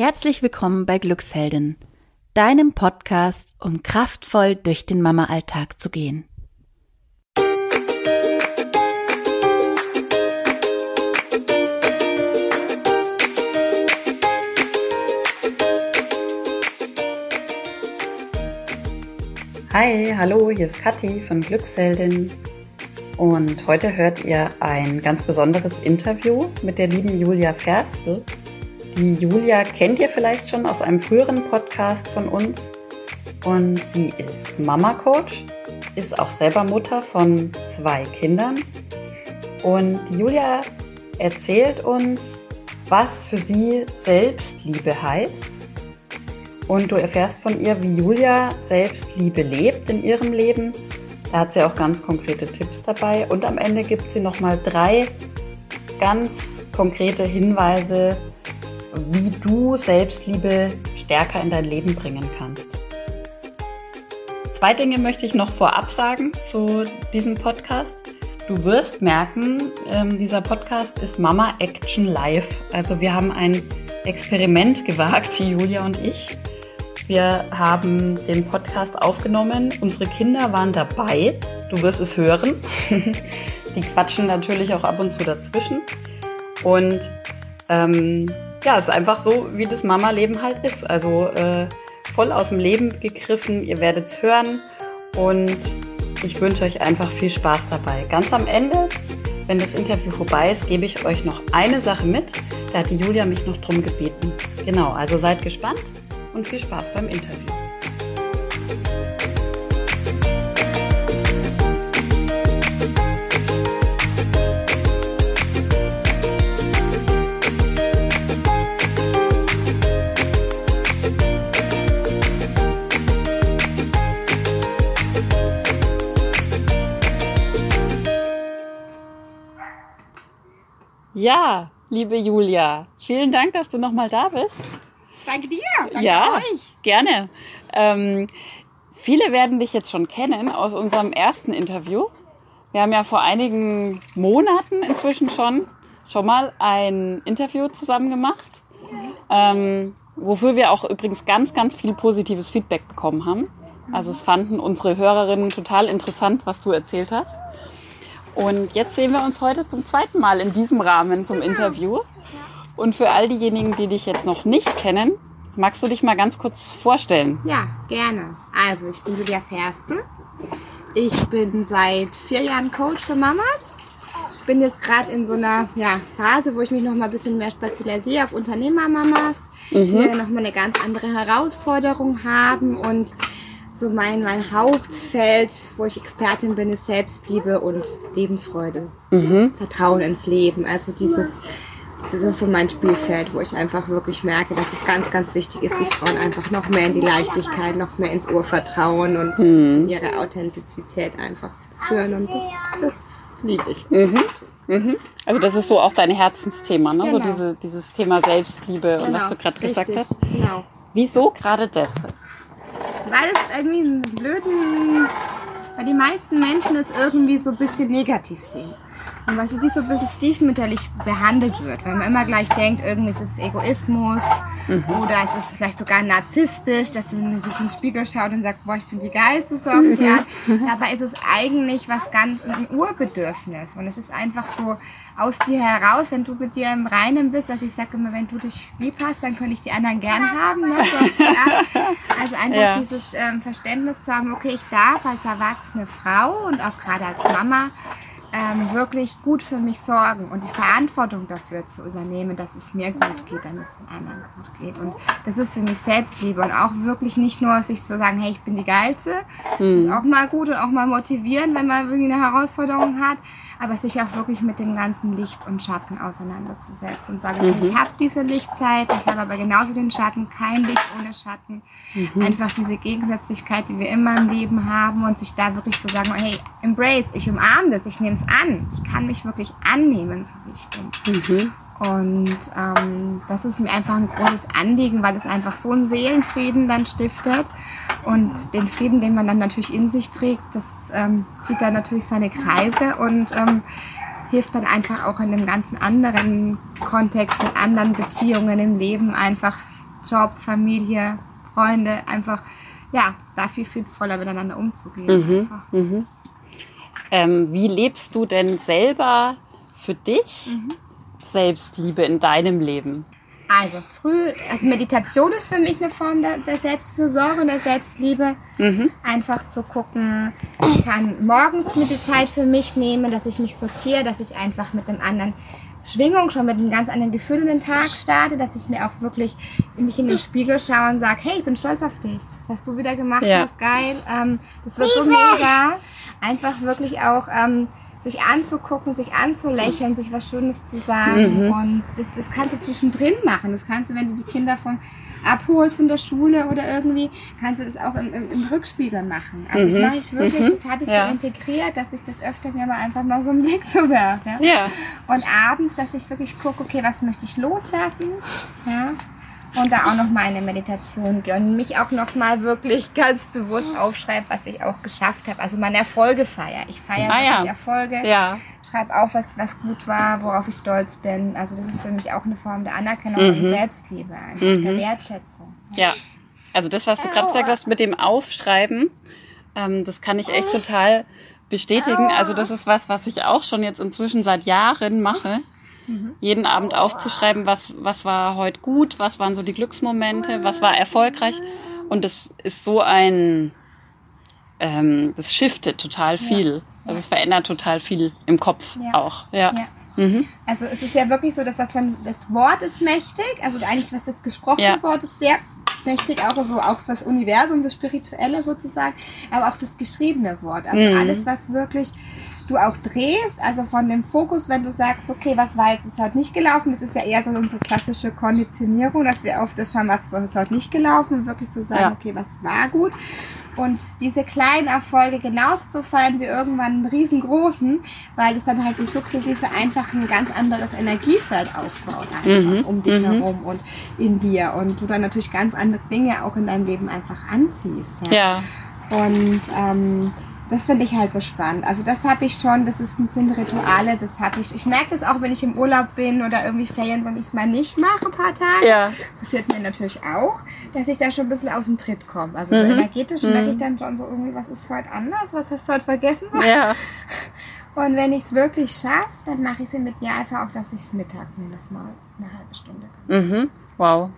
Herzlich willkommen bei Glücksheldin, deinem Podcast, um kraftvoll durch den Mama-Alltag zu gehen. Hi, hallo, hier ist Kathi von Glücksheldin. Und heute hört ihr ein ganz besonderes Interview mit der lieben Julia Ferstl. Die Julia kennt ihr vielleicht schon aus einem früheren Podcast von uns. Und sie ist Mama-Coach, ist auch selber Mutter von zwei Kindern. Und Julia erzählt uns, was für sie Selbstliebe heißt. Und du erfährst von ihr, wie Julia Selbstliebe lebt in ihrem Leben. Da hat sie auch ganz konkrete Tipps dabei. Und am Ende gibt sie nochmal drei ganz konkrete Hinweise, wie du Selbstliebe stärker in dein Leben bringen kannst. Zwei Dinge möchte ich noch vorab sagen zu diesem Podcast. Du wirst merken, ähm, dieser Podcast ist Mama Action Live. Also wir haben ein Experiment gewagt, Julia und ich. Wir haben den Podcast aufgenommen. Unsere Kinder waren dabei. Du wirst es hören. Die quatschen natürlich auch ab und zu dazwischen. Und ähm, ja, ist einfach so, wie das Mama-Leben halt ist. Also äh, voll aus dem Leben gegriffen. Ihr werdet es hören und ich wünsche euch einfach viel Spaß dabei. Ganz am Ende, wenn das Interview vorbei ist, gebe ich euch noch eine Sache mit. Da hat die Julia mich noch drum gebeten. Genau, also seid gespannt und viel Spaß beim Interview. Ja, liebe Julia, vielen Dank, dass du nochmal da bist. Danke dir. Danke ja, euch. gerne. Ähm, viele werden dich jetzt schon kennen aus unserem ersten Interview. Wir haben ja vor einigen Monaten inzwischen schon schon mal ein Interview zusammen gemacht, ähm, wofür wir auch übrigens ganz, ganz viel positives Feedback bekommen haben. Also es fanden unsere Hörerinnen total interessant, was du erzählt hast. Und jetzt sehen wir uns heute zum zweiten Mal in diesem Rahmen zum Interview. Und für all diejenigen, die dich jetzt noch nicht kennen, magst du dich mal ganz kurz vorstellen? Ja, gerne. Also, ich bin Julia Fersten. Ich bin seit vier Jahren Coach für Mamas. Bin jetzt gerade in so einer ja, Phase, wo ich mich noch mal ein bisschen mehr spezialisiere auf Unternehmermamas, die ja noch mal eine ganz andere Herausforderung haben und so mein, mein Hauptfeld, wo ich Expertin bin, ist Selbstliebe und Lebensfreude. Vertrauen ins Leben. Also dieses, das ist so mein Spielfeld, wo ich einfach wirklich merke, dass es ganz, ganz wichtig ist, die Frauen einfach noch mehr in die Leichtigkeit, noch mehr ins Urvertrauen und in ihre Authentizität einfach zu führen. Und das, das liebe ich. Mhm. Also das ist so auch dein Herzensthema, ne? so Genau. diese, dieses Thema Selbstliebe und was du gerade gesagt hast. Genau. Wieso gerade das? Weil es irgendwie einen blöden, weil die meisten Menschen es irgendwie so ein bisschen negativ sehen. Und was es wie so ein bisschen stiefmütterlich behandelt wird, weil man immer gleich denkt, irgendwie ist es Egoismus oder es ist vielleicht sogar narzisstisch, dass man sich in den Spiegel schaut und sagt, boah, ich bin die geilste so auf die Art. Dabei ist es eigentlich was ganz ein Urbedürfnis und es ist einfach so aus dir heraus, wenn du mit dir im Reinen bist, dass ich sage immer, wenn du dich lieb hast, dann könnte ich die anderen gern haben. Ne? So, auf Art. also einfach Ja. dieses ähm, Verständnis zu haben, okay, ich darf als erwachsene Frau und auch gerade als Mama ähm, wirklich gut für mich sorgen und die Verantwortung dafür zu übernehmen, dass es mir gut geht, damit es den anderen gut geht. Und das ist für mich Selbstliebe und auch wirklich nicht nur sich zu sagen, hey, ich bin die Geilste, ist auch mal gut und auch mal motivieren, wenn man irgendwie eine Herausforderung hat, aber sich auch wirklich mit dem ganzen Licht und Schatten auseinanderzusetzen und sagen, okay, ich habe diese Lichtzeit, ich habe aber genauso den Schatten, kein Licht ohne Schatten. Einfach diese Gegensätzlichkeit, die wir immer im Leben haben und sich da wirklich zu sagen, hey, embrace, ich umarme das, ich nehme es an, ich kann mich wirklich annehmen, so wie ich bin. Und ähm, das ist mir einfach ein großes Anliegen, weil es einfach so einen Seelenfrieden dann stiftet. Und den Frieden, den man dann natürlich in sich trägt, das ähm, zieht dann natürlich seine Kreise und ähm, hilft dann einfach auch in einem ganzen anderen Kontext, in anderen Beziehungen im Leben einfach Job, Familie, Freunde, einfach, ja, da viel friedvoller miteinander umzugehen. Mhm. Ähm, wie lebst du denn selber für dich Mhm. Selbstliebe in deinem Leben? Also früh, also Meditation ist für mich eine Form der, der Selbstfürsorge und der Selbstliebe. Einfach zu gucken, ich kann morgens mir die Zeit für mich nehmen, dass ich mich sortiere, dass ich einfach mit einem anderen Schwingung, schon mit einem ganz anderen Gefühl in den Tag starte, dass ich mir auch wirklich mich in den Spiegel schaue und sage, hey, ich bin stolz auf dich. Das, was du wieder gemacht Ja. hast, geil. Ähm, das wird so mega. Einfach wirklich auch ähm, sich anzugucken, sich anzulächeln, sich was Schönes zu sagen. Und das, das kannst du zwischendrin machen. Das kannst du, wenn du die Kinder vom abholst von der Schule oder irgendwie, kannst du das auch im, im, im Rückspiegel machen. Also das mache ich wirklich, das habe ich Ja. so integriert, dass ich das öfter mir mal einfach mal so einen Blick zu werfe. Ja? Ja. Und abends, dass ich wirklich gucke, okay, was möchte ich loslassen? Ja. Und da auch noch mal eine Meditation gehe und mich auch noch mal wirklich ganz bewusst aufschreibe, was ich auch geschafft habe. Also meine Erfolge feiere. Ich feiere Ah, ja. Erfolge. Ja. Schreibe auf, was, was gut war, worauf ich stolz bin. Also das ist für mich auch eine Form der Anerkennung Mhm. und Selbstliebe, einfach der Wertschätzung. Ja. Also das, was du gerade gesagt hast mit dem Aufschreiben, ähm, das kann ich echt total bestätigen. Also das ist was, was ich auch schon jetzt inzwischen seit Jahren mache. Jeden Abend aufzuschreiben, was, was war heute gut, was waren so die Glücksmomente, was war erfolgreich. Und das ist so ein, ähm, das shiftet total viel. Also es verändert total viel im Kopf Ja. auch. Ja. Ja. Also es ist ja wirklich so, dass, dass man das Wort ist mächtig, also eigentlich was das gesprochene Ja. Wort ist sehr mächtig, auch so auch fürs Universum, das Spirituelle sozusagen, aber auch das geschriebene Wort. Also Mhm. alles, was wirklich du auch drehst, also von dem Fokus, wenn du sagst, okay, was war jetzt ist heute nicht gelaufen, das ist ja eher so unsere klassische Konditionierung, dass wir auf das schauen, was ist heute nicht gelaufen, wirklich zu sagen, Ja. okay, was war gut. Und diese kleinen Erfolge genauso zu feiern wie irgendwann einen riesengroßen, weil es dann halt sich sukzessive einfach ein ganz anderes Energiefeld aufbaut einfach um dich herum und in dir und du dann natürlich ganz andere Dinge auch in deinem Leben einfach anziehst. Ja. Und ähm, das finde ich halt so spannend. Also das habe ich schon, das ist, sind Rituale, das habe ich. Ich merke das auch, wenn ich im Urlaub bin oder irgendwie Ferien, sondern ich mal nicht mache ein paar Tage. Ja. Passiert mir natürlich auch, dass ich da schon ein bisschen aus dem Tritt komme. Also Mhm. so energetisch merke ich dann schon so irgendwie, was ist heute anders, was hast du heute vergessen? Ja. Und wenn ich es wirklich schaffe, dann mache ich es im Idealfall auch, dass ich es Mittag mir nochmal eine halbe Stunde gönne. Mhm. Wow.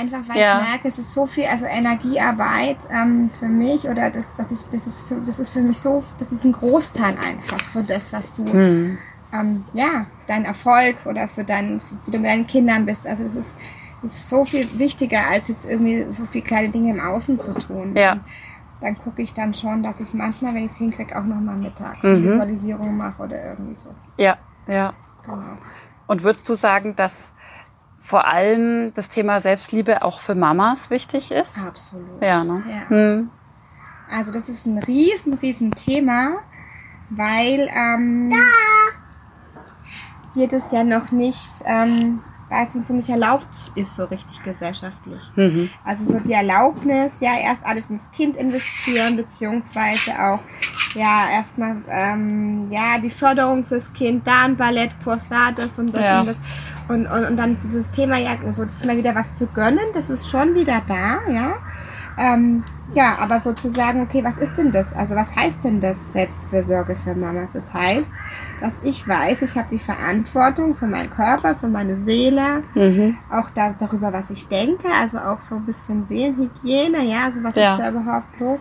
Einfach weil Ja. ich merke, es ist so viel, also Energiearbeit ähm, für mich oder das, dass ich, das ist für, das ist für mich so, das ist ein Großteil einfach für das, was du, Hm. ähm, ja, für deinen Erfolg oder für dein, für, wie du mit deinen Kindern bist. Also das ist, das ist so viel wichtiger, als jetzt irgendwie so viele kleine Dinge im Außen zu tun. Ja. Und dann gucke ich dann schon, dass ich manchmal, wenn ich es hinkriege, auch nochmal mittags Mhm. Visualisierung mache oder irgendwie so. Ja. Ja. Genau. Und würdest du sagen, dass vor allem das Thema Selbstliebe auch für Mamas wichtig ist? Absolut. Ja, ne? Ja. Hm. Also das ist ein riesen, riesen Thema, weil ähm, hier das ja noch nicht, ähm, weil es uns so nicht erlaubt ist, so richtig gesellschaftlich. Also so die Erlaubnis, ja, erst alles ins Kind investieren, beziehungsweise auch, ja, erstmal, ähm, ja, die Förderung fürs Kind, da ein Ballettkurs, da das und das Ja. und das. Und, und, und dann dieses Thema, ja, so sich mal wieder was zu gönnen, das ist schon wieder da, ja. Ähm, ja, aber sozusagen, okay, was ist denn das? Also was heißt denn das Selbstfürsorge für Mamas? Das heißt, dass ich weiß, ich habe die Verantwortung für meinen Körper, für meine Seele, auch da, darüber, was ich denke, also auch so ein bisschen Seelenhygiene, ja, also was Ja. ist da überhaupt los?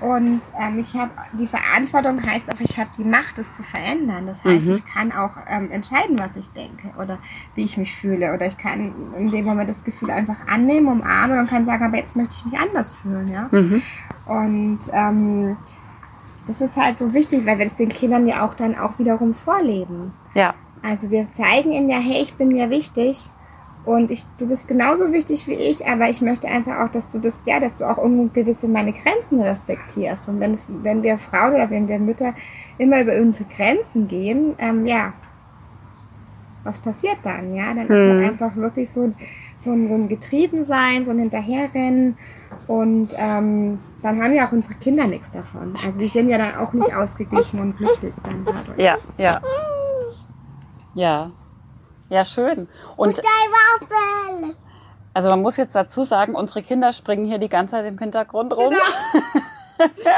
Und ähm, ich habe die Verantwortung heißt auch, ich habe die Macht, es zu verändern. Das heißt, ich kann auch ähm, entscheiden, was ich denke oder wie ich mich fühle. Oder ich kann in dem Moment das Gefühl einfach annehmen, umarmen und kann sagen, aber jetzt möchte ich mich anders fühlen. Ja? Und ähm, das ist halt so wichtig, weil wir das den Kindern ja auch dann auch wiederum vorleben. Ja. Also wir zeigen ihnen ja, hey, ich bin mir wichtig und ich, du bist genauso wichtig wie ich, aber ich möchte einfach auch, dass du das, ja, dass du auch irgendwo gewisse meine Grenzen respektierst. Und wenn, wenn wir Frauen oder wenn wir Mütter immer über unsere Grenzen gehen, ähm, ja, was passiert dann? Ja, dann ist man einfach wirklich so, so, ein, so ein Getriebensein, so ein Hinterherrennen und ähm, dann haben ja auch unsere Kinder nichts davon. Also die sind ja dann auch nicht ausgeglichen und glücklich dann dadurch. Ja. Ja. Ja. Ja, schön. Und Waffel. Also man muss jetzt dazu sagen, unsere Kinder springen hier die ganze Zeit im Hintergrund rum. Genau.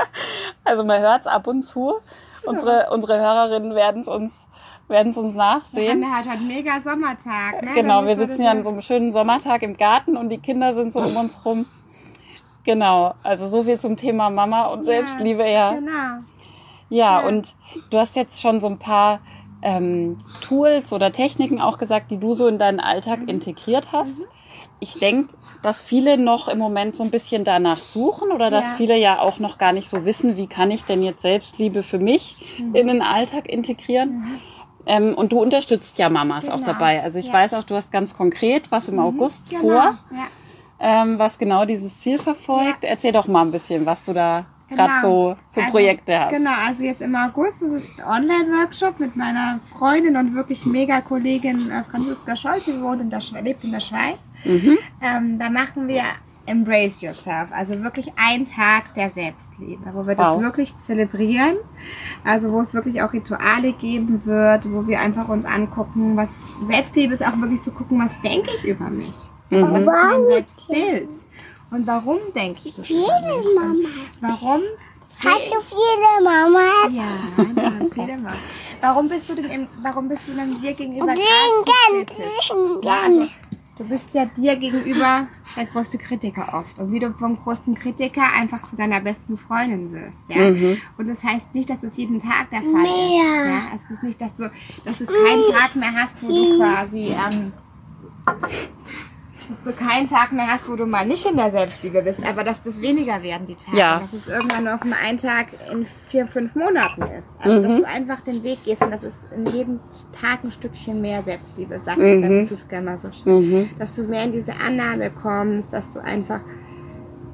also man hört es ab und zu. Unsere, unsere Hörerinnen werden es uns, werden's uns Wir haben nachsehen. halt heute mega Sommertag. Ne? Genau, wir sitzen ja an so einem schönen Sommertag im Garten und die Kinder sind so um uns rum. Genau, also so viel zum Thema Mama und Selbstliebe, ja. Genau. Ja, Ja. und du hast jetzt schon so ein paar ähm, Tools oder Techniken auch gesagt, die du so in deinen Mhm. Alltag integriert hast. Ich denke, dass viele noch im Moment so ein bisschen danach suchen oder dass Ja. viele ja auch noch gar nicht so wissen, wie kann ich denn jetzt Selbstliebe für mich Mhm. in den Alltag integrieren. Ähm, und du unterstützt ja Mamas auch Genau. dabei. Also ich Ja. weiß auch, du hast ganz konkret was im August Genau. vor, Ja. ähm, was genau dieses Ziel verfolgt. Erzähl doch mal ein bisschen, was du da gerade Genau. so für Also, Projekte hast. Genau, also jetzt im August ist es ein Online-Workshop mit meiner Freundin und wirklich mega Kollegin äh, Franziska Scholz, die wohnt in der, lebt in der Schweiz. Mhm. Ähm, da machen wir Embrace Yourself, also wirklich ein Tag der Selbstliebe, wo wir Wow. das wirklich zelebrieren, also wo es wirklich auch Rituale geben wird, wo wir einfach uns angucken, was Selbstliebe ist, auch wirklich zu gucken, was denke ich über mich, Mhm. was ist mein Selbstbild und warum denke ich das über mich und warum Hast du viele Mamas? ja, ja, viele Mal. Warum bist du denn, im, warum bist du denn dir gegenüber gerade so ganz, kritisch? den Ja, also, du bist ja dir gegenüber der größte Kritiker oft. Und wie du vom größten Kritiker einfach zu deiner besten Freundin wirst. Ja? Mhm. Und das heißt nicht, dass es jeden Tag der Fall ist. Mehr. Ja? Es ist nicht, dass du, dass du keinen Tag mehr hast, wo du quasi, ähm, dass du keinen Tag mehr hast, wo du mal nicht in der Selbstliebe bist, aber dass das weniger werden, die Tage. Ja. Dass es irgendwann noch mal ein Tag in vier, fünf Monaten ist. Also, dass du einfach den Weg gehst und dass es in jedem Tag ein Stückchen mehr Selbstliebe, sagt Mhm. mhm. Franziska immer so schön. Dass du mehr in diese Annahme kommst, dass du einfach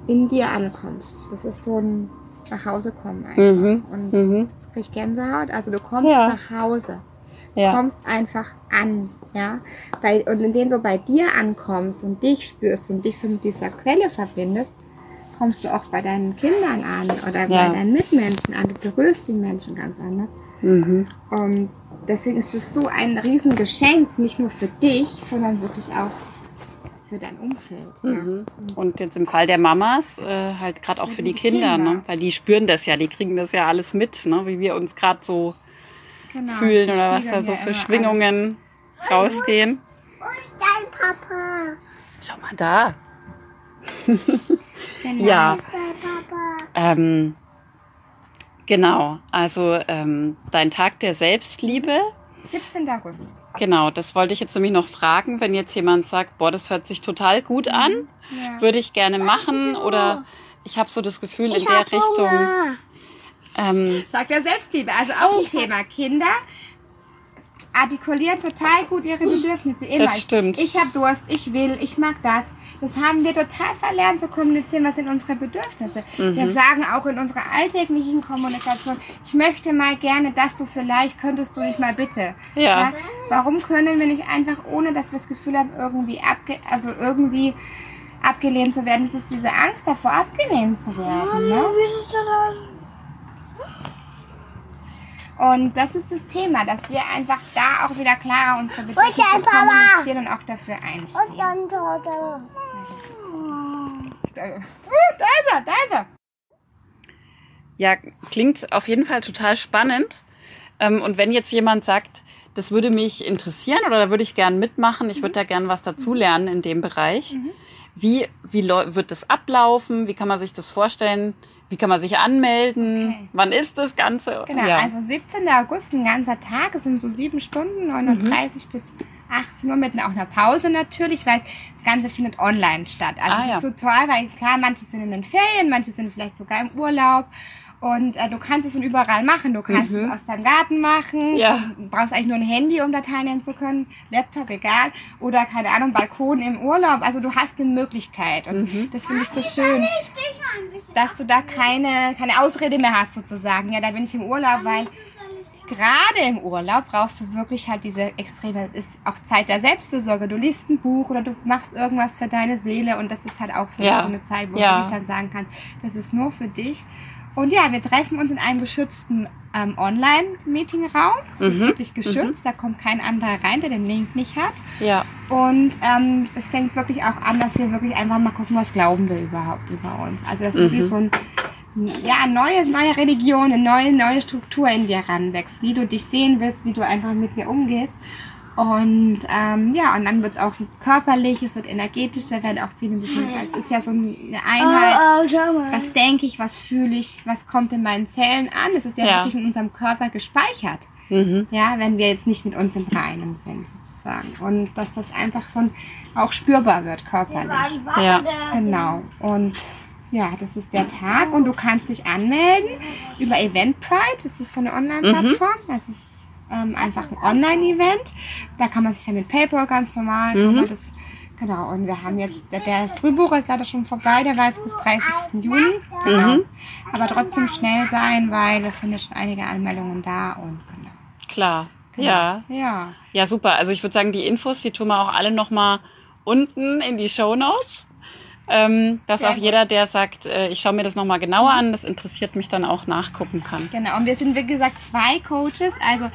in dir ankommst. Das ist so ein nach Hause kommen einfach. Mhm. Und Mhm. jetzt krieg ich Gänsehaut. Also du kommst Ja. nach Hause Ja. kommst einfach an, ja. Bei, und indem du bei dir ankommst und dich spürst und dich so mit dieser Quelle verbindest, kommst du auch bei deinen Kindern an oder Ja. bei deinen Mitmenschen an. Du berührst die Menschen ganz anders. Mhm. Und deswegen ist es so ein Riesengeschenk, nicht nur für dich, sondern wirklich auch für dein Umfeld. Ja. Und jetzt im Fall der Mamas, äh, halt gerade auch für die, die Kinder, Kinder. ne? weil die spüren das ja, die kriegen das ja alles mit, ne? wie wir uns gerade so Genau. fühlen oder was da so für Schwingungen rausgehen. Und dein Papa. Schau mal da. alles. Genau. Ja, Dein Papa. ähm, genau. Also ähm, dein Tag der Selbstliebe. 17. August. Genau, das wollte ich jetzt nämlich noch fragen, wenn jetzt jemand sagt, boah, das hört sich total gut an, Ja. würde ich gerne machen oder ich habe so das Gefühl in Ich der hab Richtung. Hunger. Ähm, Sagt ja Selbstliebe, also auch ein Thema. Kinder artikulieren total gut ihre Bedürfnisse immer. Das stimmt. Ich, ich habe Durst, ich will, ich mag das. Das haben wir total verlernt zu kommunizieren. Was sind unsere Bedürfnisse? Mhm. Wir sagen auch in unserer alltäglichen Kommunikation, ich möchte mal gerne, dass du vielleicht, könntest du nicht mal bitte. Ja. Warum können wir nicht einfach, ohne dass wir das Gefühl haben, irgendwie abge also irgendwie abgelehnt zu werden? Das ist diese Angst davor, abgelehnt zu werden. Ne? Wie ist das? Und das ist das Thema, dass wir einfach da auch wieder klarer unsere Bedürfnisse kommunizieren und auch dafür einstehen. Und dann Torte. Da, da ist er, da ist er. Ja, klingt auf jeden Fall total spannend. Ähm, und wenn jetzt jemand sagt, das würde mich interessieren oder da würde ich gern mitmachen, ich würde da gern was dazulernen in dem Bereich. Wie, wie wird das ablaufen? Wie kann man sich das vorstellen? Wie kann man sich anmelden? Okay. Wann ist das Ganze? Genau, ja. also 17. August, ein ganzer Tag, es sind so sieben Stunden, 39 bis 18 Uhr mit auch einer Pause natürlich, weil das Ganze findet online statt. Also Ah, es ja. ist so toll, weil klar, manche sind in den Ferien, manche sind vielleicht sogar im Urlaub. Und äh, du kannst es von überall machen. Du kannst es aus deinem Garten machen. Mhm. Ja. Du brauchst eigentlich nur ein Handy, um da teilnehmen zu können. Laptop, egal. Oder, keine Ahnung, Balkon im Urlaub. Also du hast eine Möglichkeit. Und Mhm. das finde ich so schön dass du da keine, keine Ausrede mehr hast sozusagen. Ja, da bin ich im Urlaub, weil gerade im Urlaub brauchst du wirklich halt diese extreme, ist auch Zeit der Selbstfürsorge. Du liest ein Buch oder du machst irgendwas für deine Seele und das ist halt auch so, Ja. so eine Zeit, wo Ja. du dann sagen kannst, das ist nur für dich Und ja, wir treffen uns in einem geschützten ähm, Online-Meeting-Raum. Das ist Mhm, wirklich geschützt, da kommt kein anderer rein, der den Link nicht hat. Ja. Und ähm, es fängt wirklich auch an, dass wir wirklich einfach mal gucken, was glauben wir überhaupt über uns. Also das ist wirklich Mhm. so ein ja, neue, neue Religion, eine neue, neue Struktur in dir ranwächst, wie du dich sehen willst, wie du einfach mit dir umgehst. Und ähm, ja, und dann wird es auch körperlich, es wird energetisch, wir werden auch viel ein bisschen, es ist ja so eine Einheit. Oh, oh, schau mal. Was denke ich, was fühle ich, was kommt in meinen Zellen an? Es ist ja, Ja. wirklich in unserem Körper gespeichert. Mhm. Ja, wenn wir jetzt nicht mit uns im Reinen sind, sozusagen. Und dass das einfach so ein, auch spürbar wird körperlich. Ja. Genau. Und ja, das ist der Tag und du kannst dich anmelden über Eventbrite. Das ist so eine Online-Plattform. Das ist ähm, einfach ein Online-Event. Da kann man sich dann mit PayPal ganz normal, kann man das, genau. Und wir haben jetzt, der, Frühbuch ist leider schon vorbei, der war jetzt bis 30. Juni. Genau. Aber trotzdem schnell sein, weil es sind jetzt schon einige Anmeldungen da und genau. Klar. genau. Ja. Ja. Ja, super. Also ich würde sagen, die Infos, die tun wir auch alle nochmal unten in die Show Notes. Ähm, dass Sehr auch gut. jeder, der sagt, äh, ich schaue mir das nochmal genauer an, das interessiert mich dann auch nachgucken kann. Genau, und wir sind wie gesagt zwei Coaches. Also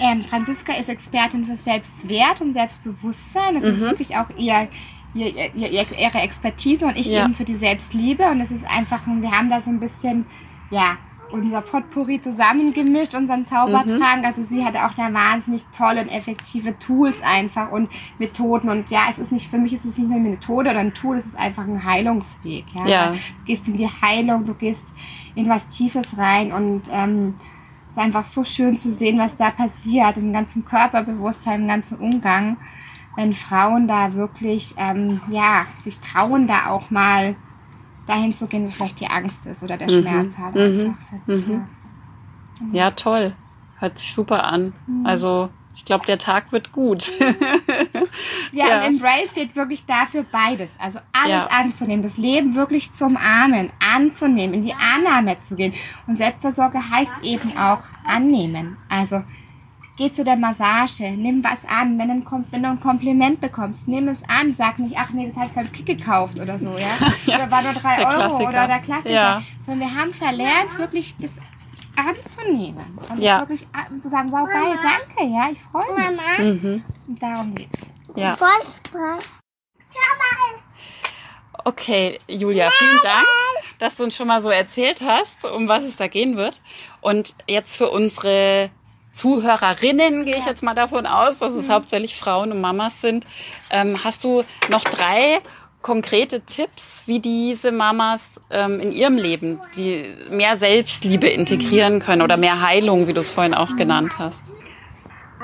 ähm, Franziska ist Expertin für Selbstwert und Selbstbewusstsein. Das ist wirklich auch ihr, ihr, ihr, ihr, ihre Expertise und ich Ja. eben für die Selbstliebe. Und es ist einfach, ein- wir haben da so ein bisschen, ja, unser Potpourri zusammengemischt, unseren Zaubertrank. Also sie hatte auch da wahnsinnig tolle und effektive Tools einfach und Methoden. Und ja, es ist nicht, für mich ist es nicht nur eine Methode oder ein Tool, es ist einfach ein Heilungsweg. Ja. Ja. Du gehst in die Heilung, du gehst in was Tiefes rein und ähm, es ist einfach so schön zu sehen, was da passiert, im ganzen Körperbewusstsein, im ganzen Umgang, wenn Frauen da wirklich, ähm, ja, sich trauen, da auch mal dahin zu gehen, wo vielleicht die Angst ist oder der Schmerz halt Mhm. einfach sitzt. Ja. Ja, toll. Hört sich super an. Also ich glaube, der Tag wird gut. Ja, Ja. und Embrace steht wirklich dafür beides. Also alles Ja. anzunehmen, das Leben wirklich zum Armen, anzunehmen, in die Annahme zu gehen. Und Selbstversorge heißt eben auch annehmen. Also geh zu der Massage, nimm was an. Wenn, ein, Kom- wenn du ein Kompliment bekommst, nimm es an. Sag nicht, ach nee, das habe ich beim Kick gekauft oder so, ja. Ja, Oder war nur drei Euro Klassiker. oder der Klassiker. Ja. Sondern wir haben verlernt, wirklich das anzunehmen. Und Ja. das wirklich zu sagen, wow, geil, danke, ja, ich freue mich. Mama. mhm. Und darum geht's. Ja. Okay, Julia, vielen Dank, dass du uns schon mal so erzählt hast, um was es da gehen wird. Und jetzt für unsere Zuhörerinnen gehe ich jetzt mal davon aus, dass es hauptsächlich Frauen und Mamas sind. Ähm, hast du noch drei konkrete Tipps, wie diese Mamas ähm, in ihrem Leben die mehr Selbstliebe integrieren können oder mehr Heilung, wie du es vorhin auch genannt hast?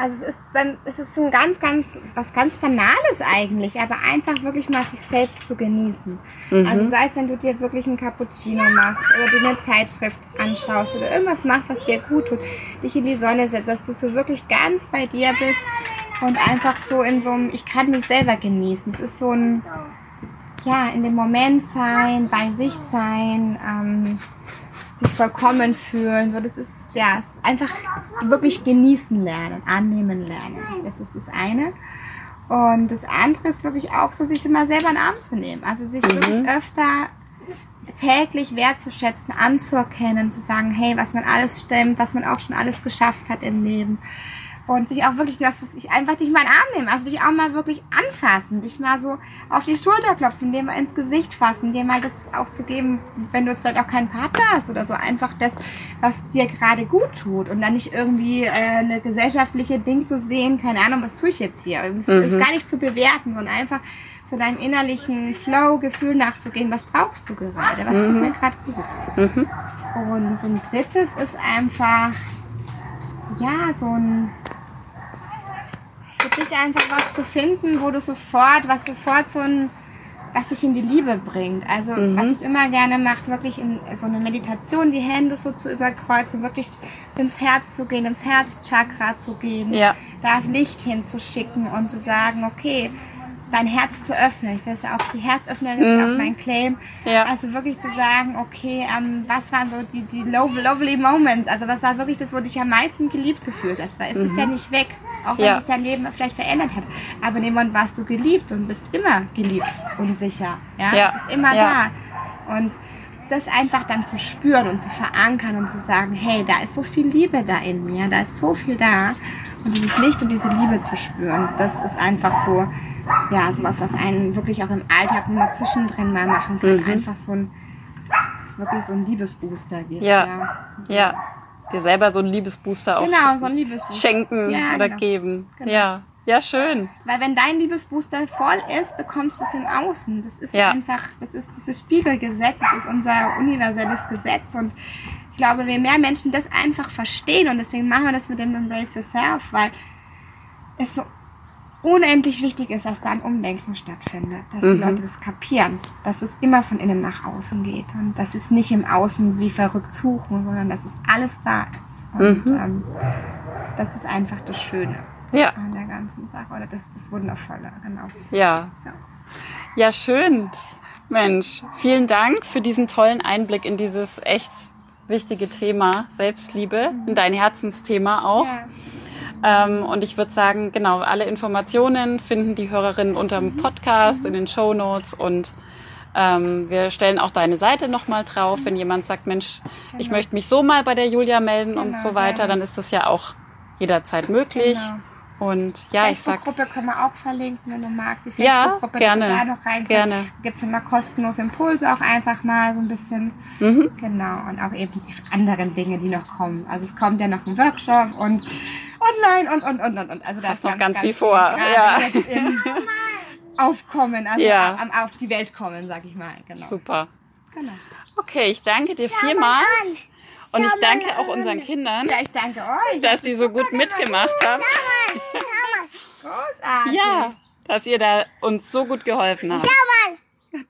Also es ist, beim, es ist so ein ganz, ganz, was ganz Banales eigentlich, aber einfach wirklich mal sich selbst zu genießen. Also sei es, wenn du dir wirklich einen Cappuccino machst oder dir eine Zeitschrift anschaust oder irgendwas machst, was dir gut tut, dich in die Sonne setzt, dass du so wirklich ganz bei dir bist und einfach so in so einem, ich kann mich selber genießen. Es ist so ein, ja, in dem Moment sein, bei sich sein, ähm, sich vollkommen fühlen. So, das ist ja es ist einfach wirklich genießen lernen, annehmen lernen. Das ist das eine. Und das andere ist wirklich auch so, sich immer selber in den Arm zu nehmen. Also sich wirklich öfter täglich wertzuschätzen, anzuerkennen, zu sagen, hey, was man alles stimmt, was man auch schon alles geschafft hat im Leben. Und sich auch wirklich, dass es sich einfach dich mal in den Arm nehmen, also dich auch mal wirklich anfassen, dich mal so auf die Schulter klopfen, dir mal ins Gesicht fassen, dir mal das auch zu geben, wenn du jetzt vielleicht auch keinen Partner hast oder so, einfach das, was dir gerade gut tut. Und dann nicht irgendwie äh, eine gesellschaftliche Ding zu sehen, keine Ahnung, was tue ich jetzt hier, es ist gar nicht zu bewerten, sondern einfach zu deinem innerlichen Flow-Gefühl nachzugehen, was brauchst du gerade, was tut mir gerade gut. Und so ein drittes ist einfach, ja, so ein, für dich einfach was zu finden, wo du sofort, was sofort so ein, was dich in die Liebe bringt. Also, was ich immer gerne mache, wirklich in so eine Meditation, die Hände so zu überkreuzen, wirklich ins Herz zu gehen, ins Herzchakra zu gehen, Ja. da Licht hinzuschicken und zu sagen, okay, dein Herz zu öffnen. Ich will es ja auch die Herzöffnerin ist ja auch mein Claim. Ja. Also wirklich zu sagen, okay, ähm, was waren so die, die lov- lovely Moments? Also was war wirklich das, wo du dich am meisten geliebt gefühlt hast? Weil es ist ja nicht weg, auch wenn Ja. sich dein Leben vielleicht verändert hat. Aber in dem Moment warst du geliebt und bist immer geliebt und sicher. Ja, Ja. es ist immer Ja. da. Und das einfach dann zu spüren und zu verankern und zu sagen, hey, da ist so viel Liebe da in mir, da ist so viel da. Und dieses Licht und diese Liebe zu spüren, das ist einfach so, ja, sowas, was einen wirklich auch im Alltag nur mal zwischendrin mal machen kann. Mhm. Einfach so ein, wirklich so ein Liebesbooster gibt. Ja. Ja. Dir selber so einen Liebesbooster auch Genau, so ein Liebesbooster. schenken Ja, oder genau. geben. Genau. Ja. Ja, schön. Weil wenn dein Liebesbooster voll ist, bekommst du es im Außen. Das ist Ja. einfach, das ist dieses Spiegelgesetz, das ist unser universelles Gesetz und ich glaube, je mehr Menschen das einfach verstehen und deswegen machen wir das mit dem Embrace Yourself, weil es so unendlich wichtig ist, dass da ein Umdenken stattfindet, dass Mhm. die Leute das kapieren, dass es immer von innen nach außen geht und dass es nicht im Außen wie verrückt suchen, sondern dass es alles da ist. Und Mhm. ähm, das ist einfach das Schöne Ja. an der ganzen Sache oder das, das Wundervolle, genau. Ja. Ja. Ja, schön. Mensch, vielen Dank für diesen tollen Einblick in dieses echt wichtige Thema Selbstliebe, in dein Herzensthema auch. Ja. Ähm, und ich würde sagen, genau, alle Informationen finden die Hörerinnen unter dem Podcast, in den Show Notes und ähm, wir stellen auch deine Seite nochmal drauf. Wenn jemand sagt, Mensch, ich Genau. möchte mich so mal bei der Julia melden und Genau, so weiter, gerne. dann ist das ja auch jederzeit möglich. Genau. Und ja, ich sag, Facebook-Gruppe können wir auch verlinken, wenn du magst. Die Ja, Facebook-Gruppe, gerne, dass du da noch rein gerne. Gibt es immer kostenlose Impulse auch einfach mal so ein bisschen. Mhm. Genau. Und auch eben die anderen Dinge, die noch kommen. Also es kommt ja noch ein Workshop und online und, und, und, und. und. Also da ist noch ganz viel viel vor, ja. Aufkommen, also Ja. auf die Welt kommen, sag ich mal. Genau. super. genau. Okay, ich danke dir vielmals. Und ich danke auch unseren Kindern, Ja, ich danke euch. dass die so gut mitgemacht haben. Großartig. Ja, dass ihr da uns so gut geholfen habt.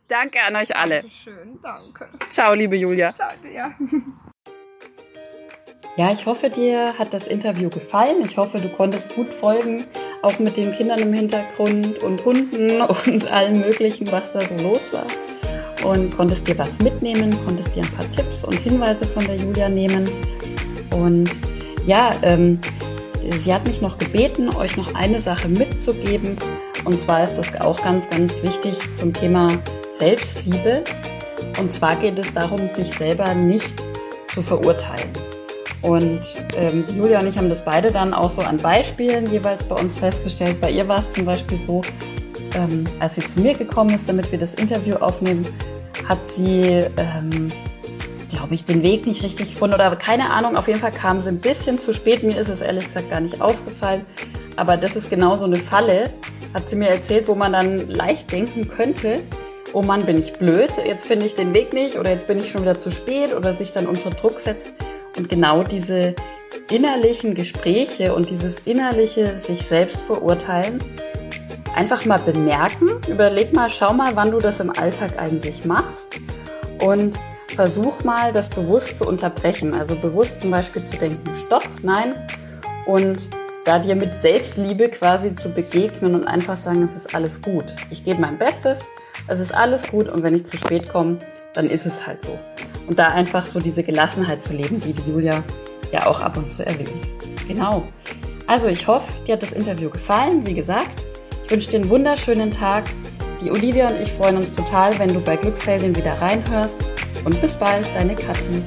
Danke an euch alle. Schön, danke. Ciao, liebe Julia. Danke, ja. Ja, ich hoffe, dir hat das Interview gefallen. Ich hoffe, du konntest gut folgen, auch mit den Kindern im Hintergrund und Hunden und allem Möglichen, was da so los war. Und konntest dir was mitnehmen, konntest dir ein paar Tipps und Hinweise von der Julia nehmen. Und ja, ähm, sie hat mich noch gebeten, euch noch eine Sache mitzugeben. Und zwar ist das auch ganz, ganz wichtig zum Thema Selbstliebe. Und zwar geht es darum, sich selber nicht zu verurteilen. Und ähm, Julia und ich haben das beide dann auch so an Beispielen jeweils bei uns festgestellt. Bei ihr war es zum Beispiel so, ähm, als sie zu mir gekommen ist, damit wir das Interview aufnehmen, hat sie, ähm, glaube ich, den Weg nicht richtig gefunden oder keine Ahnung. Auf jeden Fall kam sie ein bisschen zu spät. Mir ist es ehrlich gesagt gar nicht aufgefallen. Aber das ist genau so eine Falle, hat sie mir erzählt, wo man dann leicht denken könnte, oh Mann, bin ich blöd, jetzt finde ich den Weg nicht oder jetzt bin ich schon wieder zu spät oder sich dann unter Druck setzt. Und genau diese innerlichen Gespräche und dieses innerliche sich selbst verurteilen, einfach mal bemerken, überleg mal, schau mal, wann du das im Alltag eigentlich machst und versuch mal, das bewusst zu unterbrechen. Also bewusst zum Beispiel zu denken, stopp, nein, und da dir mit Selbstliebe quasi zu begegnen und einfach sagen, es ist alles gut. Ich gebe mein Bestes, es ist alles gut und wenn ich zu spät komme, dann ist es halt so. Und da einfach so diese Gelassenheit zu leben, die die Julia ja auch ab und zu erwähnt. Genau. Also ich hoffe, dir hat das Interview gefallen. Wie gesagt, ich wünsche dir einen wunderschönen Tag. Die Olivia und ich freuen uns total, wenn du bei Glücksheldin wieder reinhörst. Und bis bald, deine Kathi.